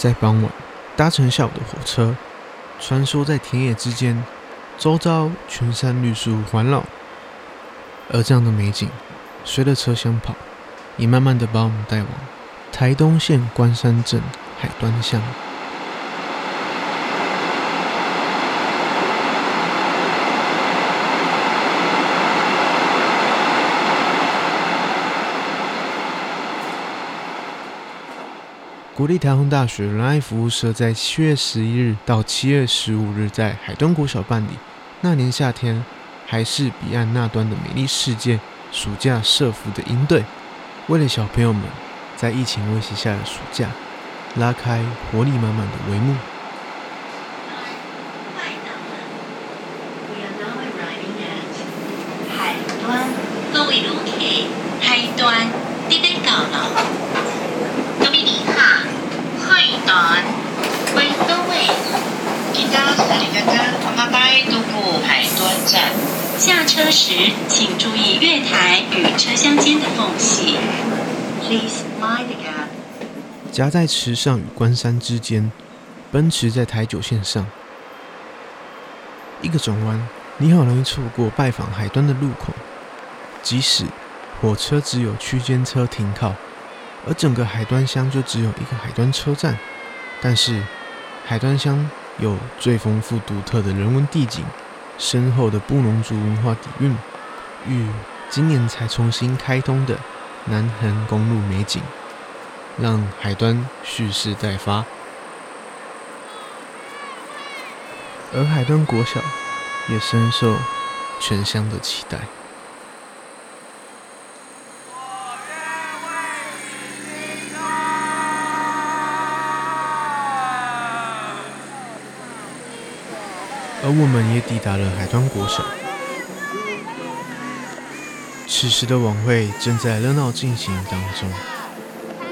在傍晚搭乘下午的火车，穿梭在田野之间，周遭群山绿树环绕，而这样的美景，随着车厢跑，也慢慢的把我们带往台东县关山镇海端乡。国立台中大学仁爱服务社在七月十一日到七月十五日在海东国小办理那年夏天还是彼岸那端的美丽世界暑假社服的营队，为了小朋友们在疫情威胁下的暑假，拉开活力满满的帷幕。海端，各位旅客，海端，这边到了。下车时，请注意月台与车厢间的缝隙。Please mind the gap。夹在池上与关山之间，奔驰在台九线上，一个转弯，你好容易错过拜访海端的路口。即使火车只有区间车停靠，而整个海端乡就只有一个海端车站，但是海端乡有最丰富独特的人文地景。深厚的布农族文化底蕴，与今年才重新开通的南横公路美景，让海端蓄势待发。而海端国小也深受全乡的期待。而我们也抵达了海端国小。此时的晚会正在热闹进行当中，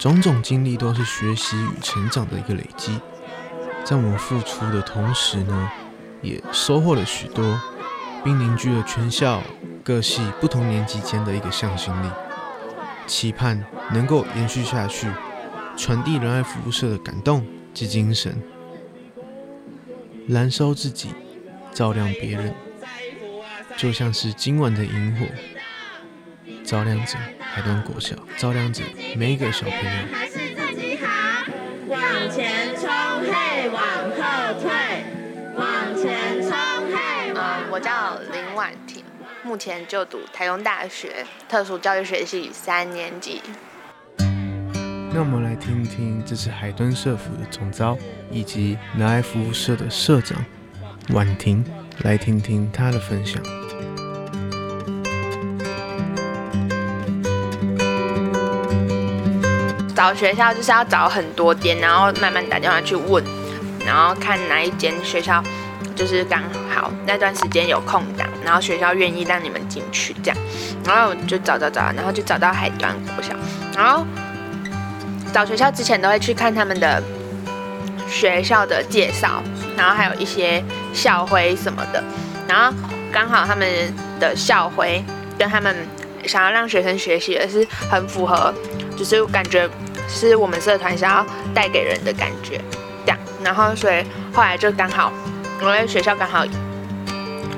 种种经历都是学习与成长的一个累积。在我们付出的同时呢，也收获了许多，并凝聚了全校各系不同年级间的一个向心力。期盼能够延续下去，传递仁爱服务社的感动及精神，燃烧自己，照亮别人。就像是今晚的萤火，照亮着海端国小，照亮着每一个小朋友。还是自己好，往前冲，嘿，往后退，往前冲，嘿。嗯，我叫林婉婷，目前就读台东大学特殊教育学系三年级。那我们来听一听这次海豚社府的总招以及南爱服务社的社长婉婷，来听听她的分享。找学校就是要找很多间，然后慢慢打电话去问，然后看哪一间学校就是刚好那段时间有空档，然后学校愿意让你们进去这样，然后就找找找，然后就找到海端国小。然后找学校之前都会去看他们的学校的介绍，然后还有一些校徽什么的，然后刚好他们的校徽跟他们想要让学生学习的是很符合，就是感觉。是我们社团想要带给人的感觉，这样，然后所以后来就刚好，因为学校刚好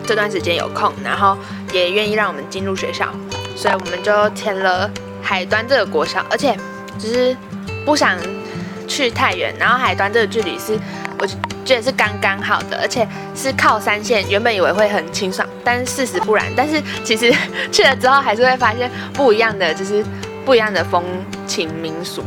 这段时间有空，然后也愿意让我们进入学校，所以我们就填了海端这个国小，而且就是不想去太远，然后海端这个距离是我觉得是刚刚好的，而且是靠山线，原本以为会很清爽，但是事实不然，但是其实去了之后还是会发现不一样的，就是。不一样的风情民俗。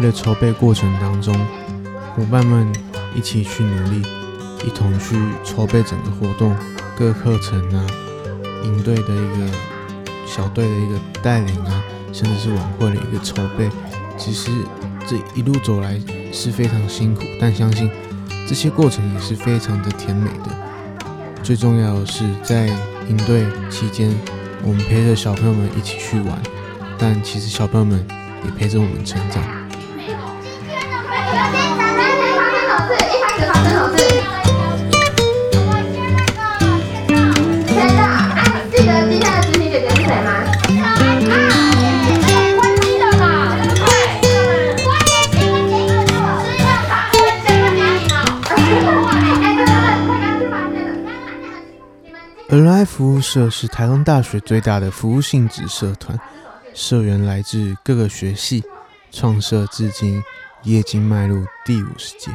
队的筹备过程当中，伙伴们一起去努力，一同去筹备整个活动，各课程啊，营队的一个小队的一个带领啊，甚至是晚会的一个筹备，其实这一路走来是非常辛苦，但相信这些过程也是非常的甜美的。最重要的是在营队期间，我们陪着小朋友们一起去玩，但其实小朋友们也陪着我们成长。仁爱服务社是台东大学最大的服务性质社团，社员来自各个学系，创社至今，也已经迈入第五十届。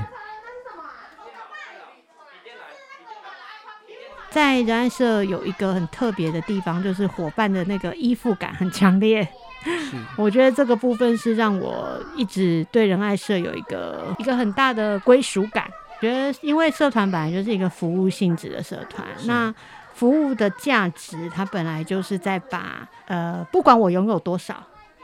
在仁爱社有一个很特别的地方，就是伙伴的那个依附感很强烈。是，我觉得这个部分是让我一直对仁爱社有一个一个很大的归属感。觉得因为社团本来就是一个服务性质的社团，那。服务的价值，它本来就是在把呃，不管我拥有多少，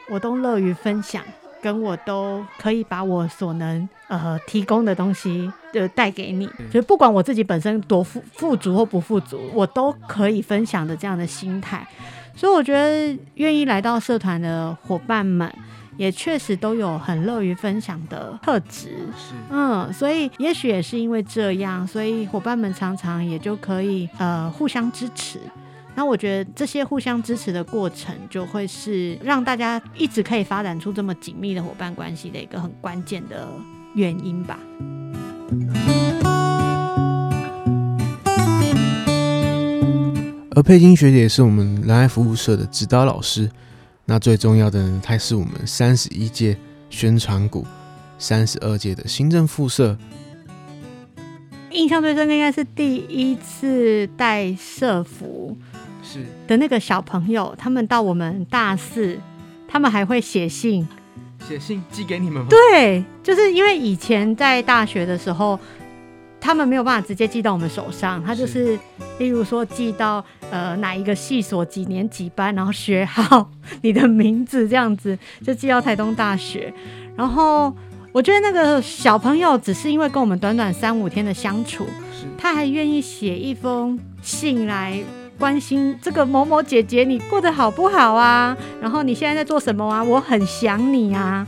我都乐于分享，跟我都可以把我所能呃提供的东西就带给你，就不管我自己本身多富富足或不富足，我都可以分享的这样的心态，所以我觉得愿意来到社团的伙伴们。也确实都有很乐于分享的特质，是，嗯，所以也许也是因为这样，所以伙伴们常常也就可以呃互相支持。那我觉得这些互相支持的过程，就会是让大家一直可以发展出这么紧密的伙伴关系的一个很关键的原因吧。而佩金学姐是我们仁爱服务社的指导老师。那最重要的呢，它是我们三十一届宣传股，三十二届的行政副社。印象最深的应该是第一次带社服是的那个小朋友，他们到我们大四，他们还会写信，写信寄给你们吗？对，就是因为以前在大学的时候。他们没有办法直接寄到我们手上，他就是，例如说寄到呃哪一个系所几年几班，然后学号、你的名字这样子，就寄到台东大学。然后我觉得那个小朋友只是因为跟我们短短三五天的相处，他还愿意写一封信来关心这个某某姐姐你过得好不好啊？然后你现在在做什么啊？我很想你啊！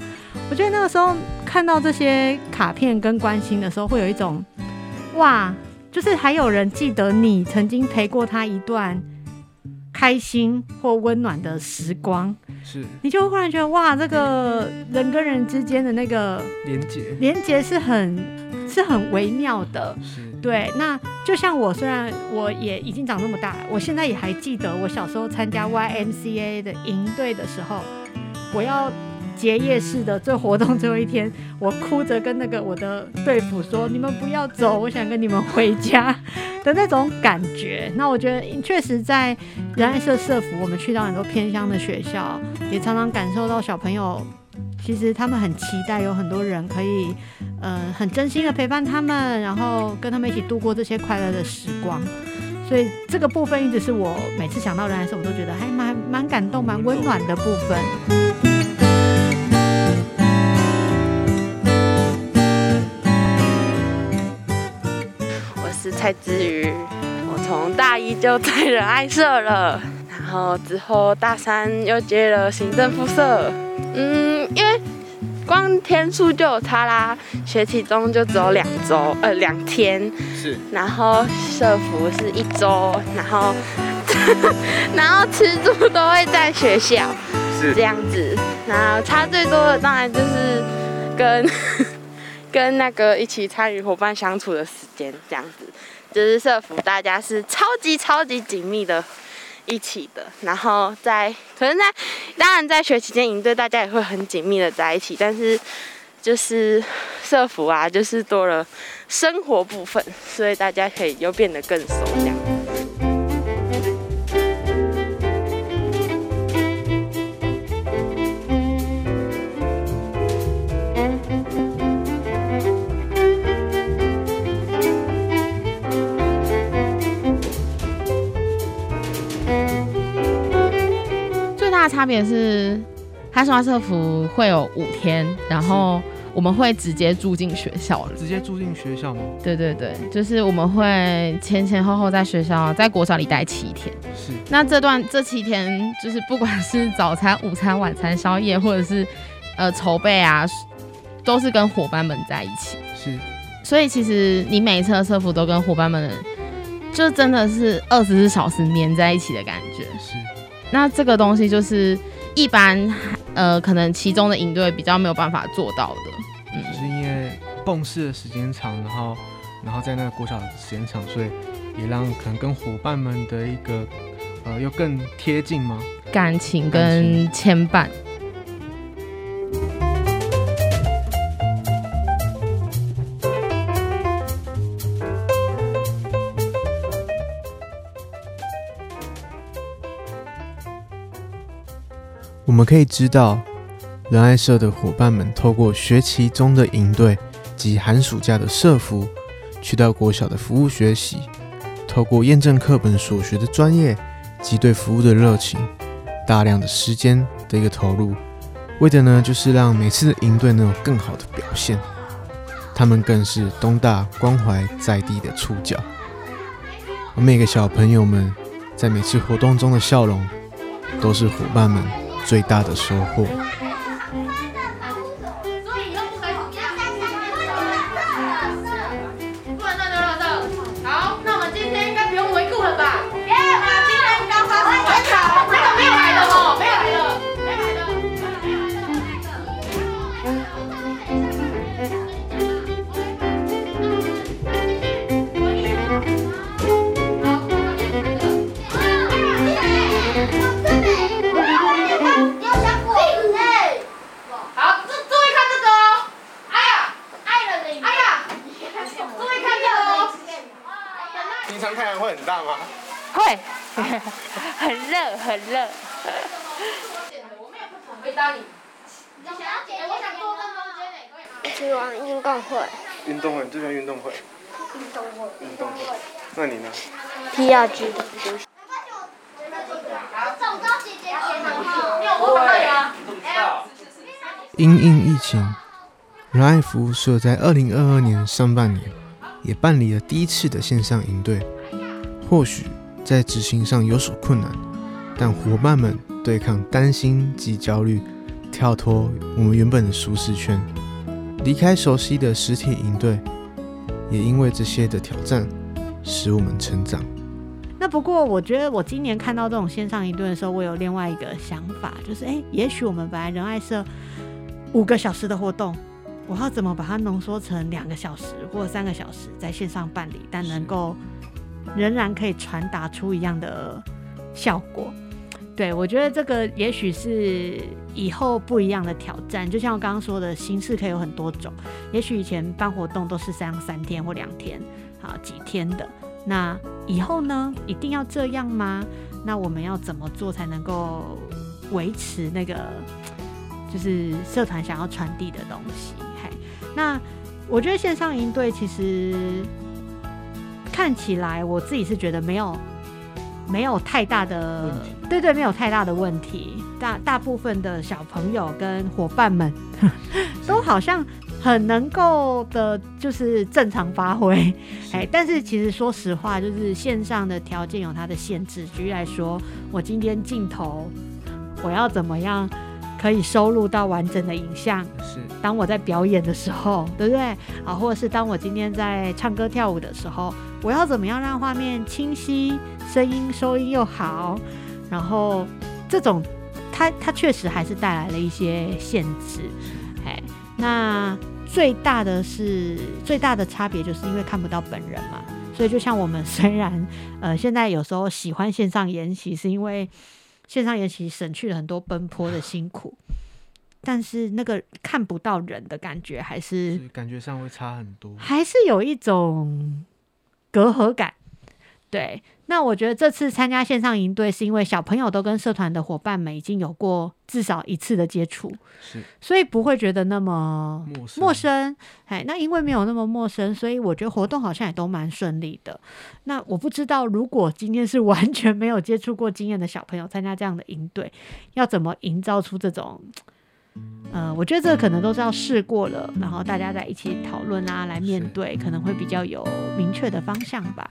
我觉得那个时候看到这些卡片跟关心的时候，会有一种。哇，就是还有人记得你曾经陪过他一段开心或温暖的时光，是，你就会忽然觉得哇，这个人跟人之间的那个连接，连接是很是很微妙的，是，对。那就像我，虽然我也已经长那么大了，我现在也还记得我小时候参加 YMCA 的营队的时候，我要。结业式的这活动最后一天，我哭着跟那个我的队辅说：“你们不要走，我想跟你们回家的那种感觉。”那我觉得确实在仁爱社社服，我们去到很多偏乡的学校，也常常感受到小朋友其实他们很期待有很多人可以，呃，很真心的陪伴他们，然后跟他们一起度过这些快乐的时光。所以这个部分一直是我每次想到仁爱社，我都觉得还蛮蛮感动、蛮温暖的部分。蔡之瑜，我从大一就在仁爱社了，然后之后大三又接了行政副社。嗯，因为光天数就有差啦，学期中就只有两周，呃，两天。是。然后社服是一周，然后 然后吃住都会在学校，是这样子。然后差最多的当然就是跟跟那个一起参与伙伴相处的时间，这样子。就是社服，大家是超级超级紧密的一起的，然后在可能在当然在学期间营队，大家也会很紧密的在一起，但是就是社服啊，就是多了生活部分，所以大家可以又变得更熟这样。差别是，哈斯瓦社服会有五天，然后我们会直接住进学校了。直接住进学校吗？对对对，就是我们会前前后后在学校，在国小里待七天。是。那这段这七天，就是不管是早餐、午餐、晚餐、宵夜，或者是呃筹备啊，都是跟伙伴们在一起。是。所以其实你每一次的社服都跟伙伴们，就真的是二十四小时黏在一起的感觉。是。那这个东西就是一般呃可能其中的营队比较没有办法做到的。嗯，就是因为共事的时间长，然后然后在那个国小的时间长，所以也让可能跟伙伴们的一个呃又更贴近吗？感情跟牵绊。我们可以知道，仁爱社的伙伴们透过学期中的营队及寒暑假的社服，去到国小的服务学习，透过验证课本所学的专业及对服务的热情，大量的时间的一个投入，为的呢就是让每次的营队能有更好的表现。他们更是东大关怀在地的触角，而每个小朋友们在每次活动中的笑容，都是伙伴们最大的收获。T2G。因应疫情，仁爱服务社在二零二二年上半年也办理了第一次的线上营队。或许在执行上有所困难，但伙伴们对抗担心及焦虑，跳脱我们原本的舒适圈，离开熟悉的实体营队，也因为这些的挑战。使我们成长。那不过，我觉得我今年看到这种线上一顿的时候，我有另外一个想法，就是哎，也许我们本来仁爱社五个小时的活动，我要怎么把它浓缩成两个小时或三个小时在线上办理，但能够仍然可以传达出一样的效果。对，我觉得这个也许是以后不一样的挑战。就像我刚刚说的，形式可以有很多种。也许以前办活动都是三三天或两天。好几天的，那以后呢？一定要这样吗？那我们要怎么做才能够维持那个就是社团想要传递的东西？嘿，那我觉得线上营队其实看起来，我自己是觉得没有没有太大的，对对，没有太大的问题。大大部分的小朋友跟伙伴们都好像。很能够的，就是正常发挥，哎，但是其实说实话，就是线上的条件有它的限制。举例来说，我今天镜头，我要怎么样可以收录到完整的影像？是，当我在表演的时候，对不对？啊，或者是当我今天在唱歌跳舞的时候，我要怎么样让画面清晰，声音收音又好？然后这种，它它确实还是带来了一些限制，哎，那。最大的是最大的差别，就是因为看不到本人嘛，所以就像我们虽然呃现在有时候喜欢线上研习，是因为线上研习省去了很多奔波的辛苦，但是那个看不到人的感觉还是，是感觉上会差很多，还是有一种隔阂感。对，那我觉得这次参加线上营队，是因为小朋友都跟社团的伙伴们已经有过至少一次的接触，是，所以不会觉得那么陌生。陌生，哎，那因为没有那么陌生，所以我觉得活动好像也都蛮顺利的。那我不知道，如果今天是 完全没有接触过经验的小朋友参加这样的营队，要怎么营造出这种？呃，我觉得这个可能都是要试过了，然后大家在一起讨论啊，来面对，可能会比较有明确的方向吧。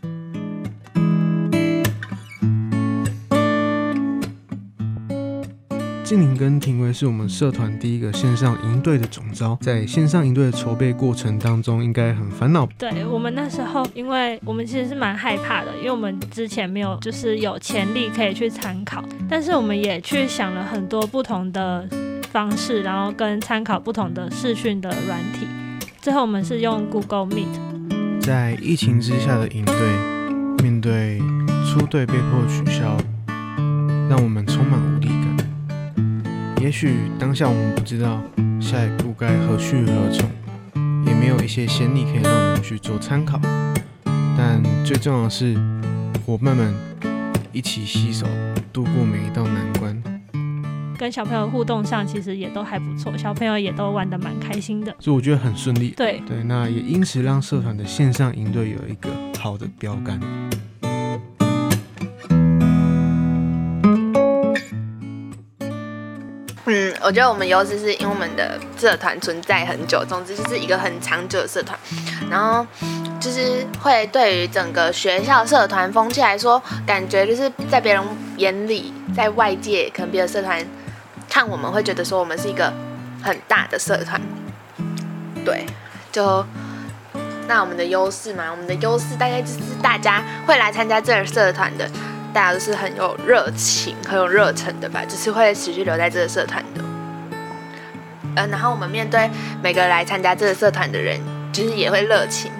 静宁跟庭维是我们社团第一个线上营队的总招，在线上营队的筹备过程当中，应该很烦恼。对，我们那时候，因为我们其实是蛮害怕的，因为我们之前没有就是有潜力可以去参考，但是我们也去想了很多不同的方式，然后跟参考不同的视讯的软体，最后我们是用 Google Meet。在疫情之下的营队，面对出队被迫取消，让我们充满无力感。也许当下我们不知道下一步该何去何从，也没有一些先例可以让我们去做参考。但最重要的是，伙伴们一起携手度过每一道难关。跟小朋友互动上其实也都还不错，小朋友也都玩得蛮开心的，所以我觉得很顺利。对对，那也因此让社团的线上营队有一个好的标杆。我觉得我们优势是因为我们的社团存在很久，总之就是一个很长久的社团，然后就是会对于整个学校社团风气来说，感觉就是在别人眼里，在外界可能别的社团看我们会觉得说我们是一个很大的社团，对，就那我们的优势嘛，我们的优势大概就是大家会来参加这个社团的。大家都是很有热情、很有热忱的吧，就是会持续留在这个社团的。呃，然后我们面对每个来参加这个社团的人，就是也会热情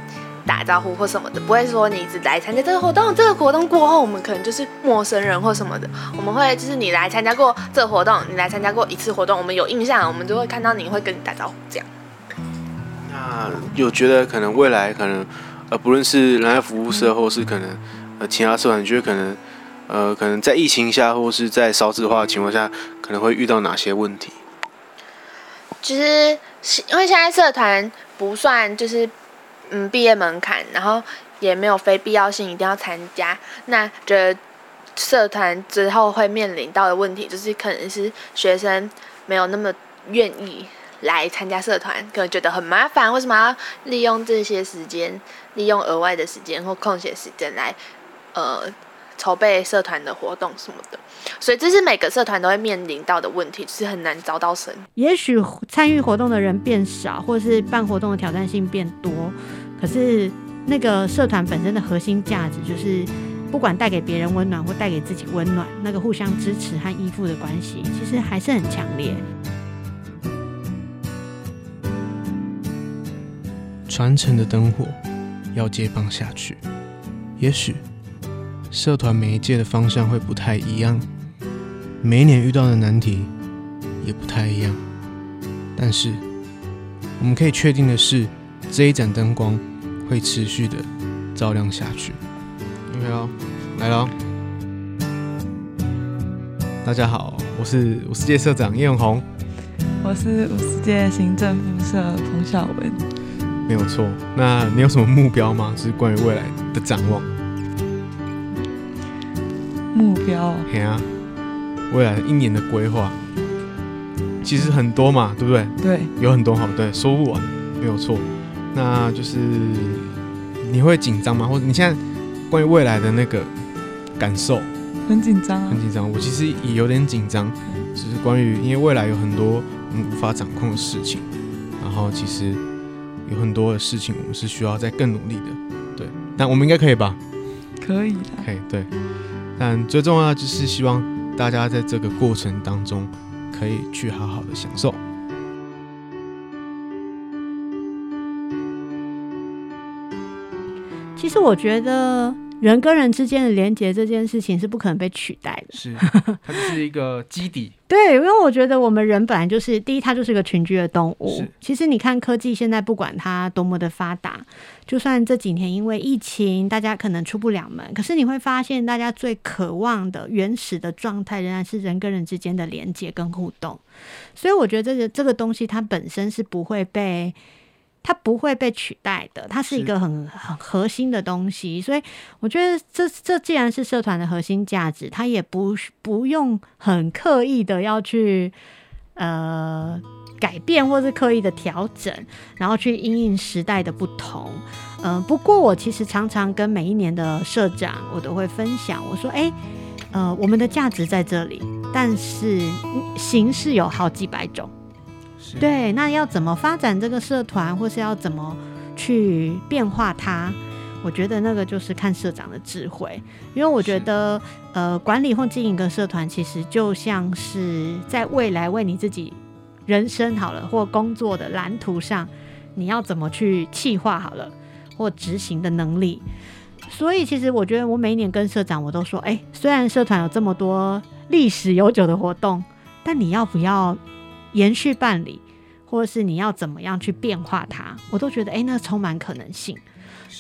打招呼或什么的，不会说你只来参加这个活动，这个活动过后我们可能就是陌生人或什么的。我们会就是你来参加过这个活动，你来参加过一次活动，我们有印象，我们就会看到你会跟你打招呼这样。那有觉得可能未来可能呃，不论是人爱服务社或是可能呃其他社团，你觉得可能？呃，可能在疫情下，或是在少子化的情况下，可能会遇到哪些问题？其实是因为现在社团不算就是嗯毕业门槛，然后也没有非必要性一定要参加。那觉得社团之后会面临到的问题，就是可能是学生没有那么愿意来参加社团，可能觉得很麻烦。为什么要利用这些时间，利用额外的时间或空闲时间来呃？筹备社团的活动什么的，所以这是每个社团都会面临到的问题，就是很难招到生。也许参与活动的人变少，或是办活动的挑战性变多，可是那个社团本身的核心价值，就是不管带给别人温暖或带给自己温暖，那个互相支持和依附的关系，其实还是很强烈。传承的灯火要接棒下去，也许。社团每一届的方向会不太一样，每一年遇到的难题也不太一样，但是我们可以确定的是，这一盏灯光会持续的照亮下去。OK 哦，来了，大家好，我是五十届社长叶永红，我是五十届行政副社彭晓文，没有错。那你有什么目标吗？就是关于未来的展望。目标，嘿啊，未来一年的规划其实很多嘛，对不对？对，有很多好，对，说不完，没有错。那就是你会紧张吗？或者你现在关于未来的那个感受？很紧张啊，很紧张。我其实也有点紧张，只是关于因为未来有很多我们无法掌控的事情，然后其实有很多的事情我们是需要再更努力的，对。但我们应该可以吧？可以，可以，对。但最重要的就是希望大家在这个过程当中可以去好好的享受。其实我觉得人跟人之间的连接这件事情是不可能被取代的。是，它就是一个基底。对，因为我觉得我们人本来就是第一，它就是个群居的动物。是其实你看科技现在不管它多么的发达，就算这几年因为疫情，大家可能出不了门，可是你会发现，大家最渴望的原始的状态仍然是人跟人之间的连接跟互动。所以我觉得这个这个东西它本身是不会被。它不会被取代的，它是一个很很核心的东西，所以我觉得这这既然是社团的核心价值，它也不不用很刻意的要去呃改变，或是刻意的调整，然后去因应时代的不同。嗯、呃，不过我其实常常跟每一年的社长，我都会分享，我说，诶，呃，我们的价值在这里，但是形式有好几百种。对，那要怎么发展这个社团，或是要怎么去变化它？我觉得那个就是看社长的智慧，因为我觉得，呃，管理或经营一个社团，其实就像是在未来为你自己人生好了，或工作的蓝图上，你要怎么去企划好了，或执行的能力。所以，其实我觉得我每一年跟社长，我都说，哎，虽然社团有这么多历史悠久的活动，但你要不要？延续办理，或者是你要怎么样去变化它，我都觉得哎、欸，那充满可能性。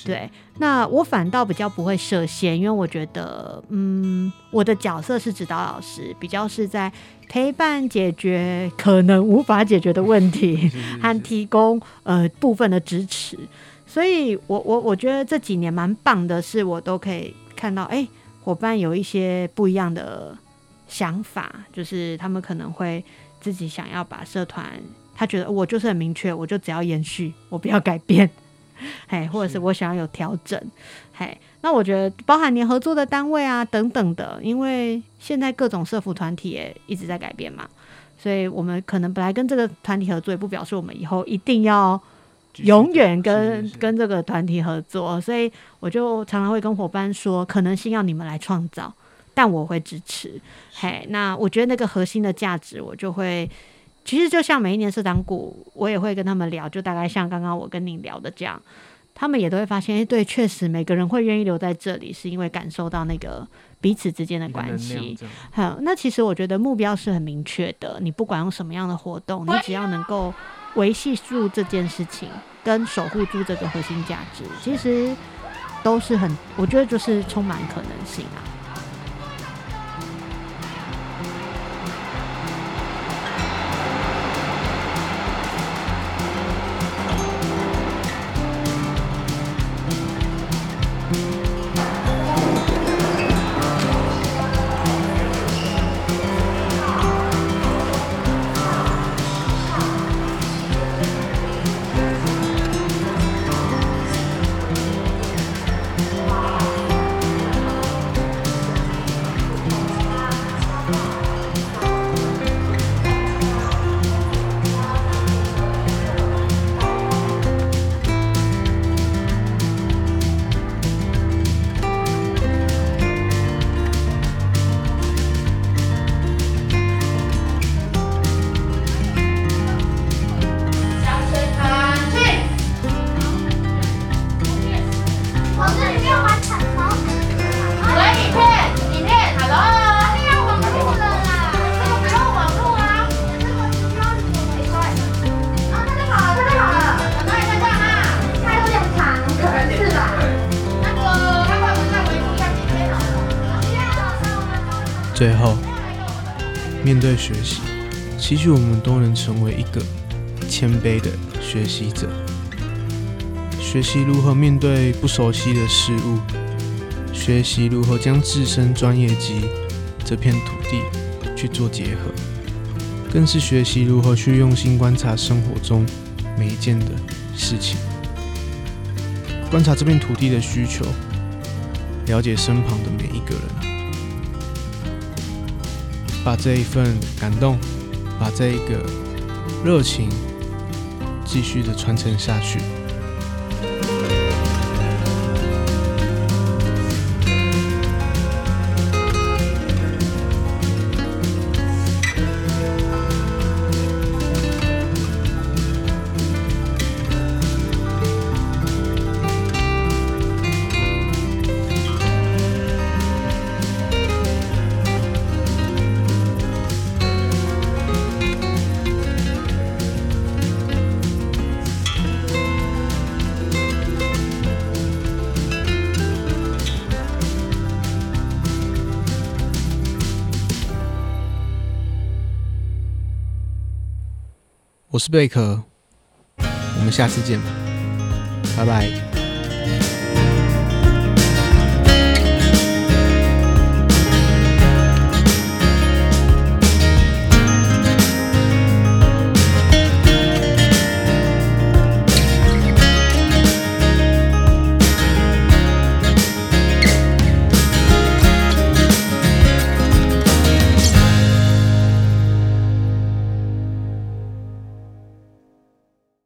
对，那我反倒比较不会设限，因为我觉得，嗯，我的角色是指导老师，比较是在陪伴解决可能无法解决的问题，和提供呃部分的支持。所以我我我觉得这几年蛮棒的是，我都可以看到，哎、欸，伙伴有一些不一样的想法，就是他们可能会。自己想要把社团，他觉得我就是很明确，我就只要延续，我不要改变，嘿，或者是。我想要有调整，嘿，那我觉得包含你合作的单位啊等等的，因为现在各种社服团体也一直在改变嘛，所以我们可能本来跟这个团体合作，也不表示我们以后一定要永远跟跟这个团体合作，所以我就常常会跟伙伴说，可能性要你们来创造。但我会支持，嘿，那我觉得那个核心的价值，我就会，其实就像每一年社长股，我也会跟他们聊，就大概像刚刚我跟你聊的这样，他们也都会发现，哎，对，确实每个人会愿意留在这里，是因为感受到那个彼此之间的关系。好，那其实我觉得目标是很明确的，你不管用什么样的活动，你只要能够维系住这件事情，跟守护住这个核心价值，其实都是很，我觉得就是充满可能性啊。学习，期许我们都能成为一个谦卑的学习者，学习如何面对不熟悉的事物，学习如何将自身专业及这片土地去做结合，更是学习如何去用心观察生活中每一件的事情，观察这片土地的需求，了解身旁的每一个人。把这一份感动，把这一个热情，继续的传承下去。我是贝壳，我们下次见，拜拜。